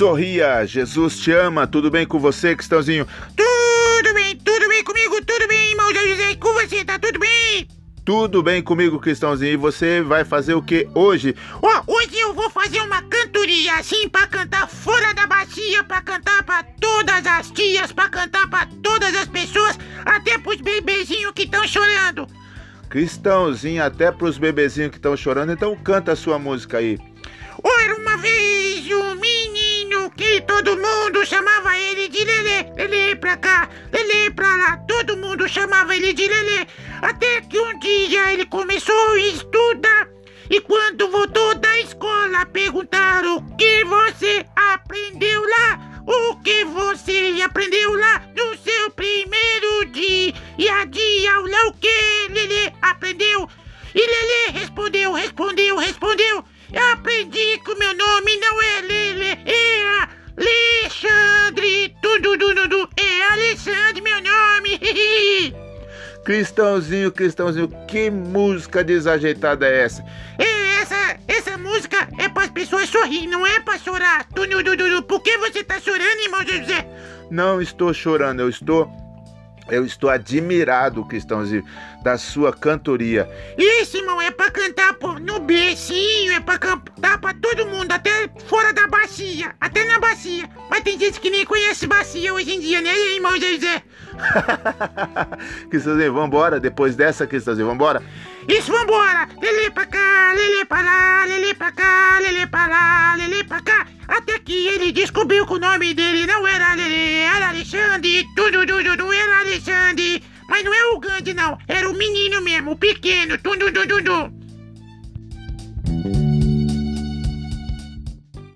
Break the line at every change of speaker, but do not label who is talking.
Sorria, Jesus te ama. Tudo bem com você, Cristãozinho?
Tudo bem, tudo bem comigo, tudo bem, irmão José, com você, tá tudo bem?
Tudo bem comigo, Cristãozinho. E você vai fazer o que hoje?
Ó, hoje eu vou fazer uma cantoria assim pra cantar fora da bacia, pra cantar pra todas as tias, pra cantar pra todas as pessoas, até pros bebezinhos que estão chorando.
Cristãozinho, até pros bebezinhos que estão chorando. Então canta a sua música aí.
Oh, era uma vez Lelê pra lá. Todo mundo chamava ele de Lelê. Até que um dia ele começou a estudar. E quando voltou da escola, perguntaram o que você aprendeu lá. O que você aprendeu lá no seu primeiro dia? E a dia aula o que Lelê aprendeu? E Lelê respondeu, respondeu, respondeu. Eu aprendi que o meu nome não é Lele, é Alexandre. Tudo, tudo, tudo. Alexandre, meu nome.
Cristãozinho, Cristãozinho, que música desajeitada é essa?
É, essa, essa música é para as pessoas sorrir, não é para chorar. Por que você tá chorando, irmão José?
Não estou chorando, eu estou eu estou admirado, Cristãozinho, da sua cantoria.
Isso, irmão, é pra cantar no becinho, é pra cantar pra todo mundo, até fora da bacia, até na bacia. Mas tem gente que nem conhece bacia hoje em dia, né, irmão José?
Cristãozinho, vambora, depois dessa, Cristãozinho, vambora?
Isso, vambora! Lele pra cá, lele pra lá, lele pra cá, lele pra lá, lele pra cá. Até que ele descobriu que o nome dele não era Lele, era Alexandre. Tudo, tudo, tudo, era Alexandre. Mas não é o grande, não. Era o menino mesmo, o pequeno. Tudo, tudo, tudo.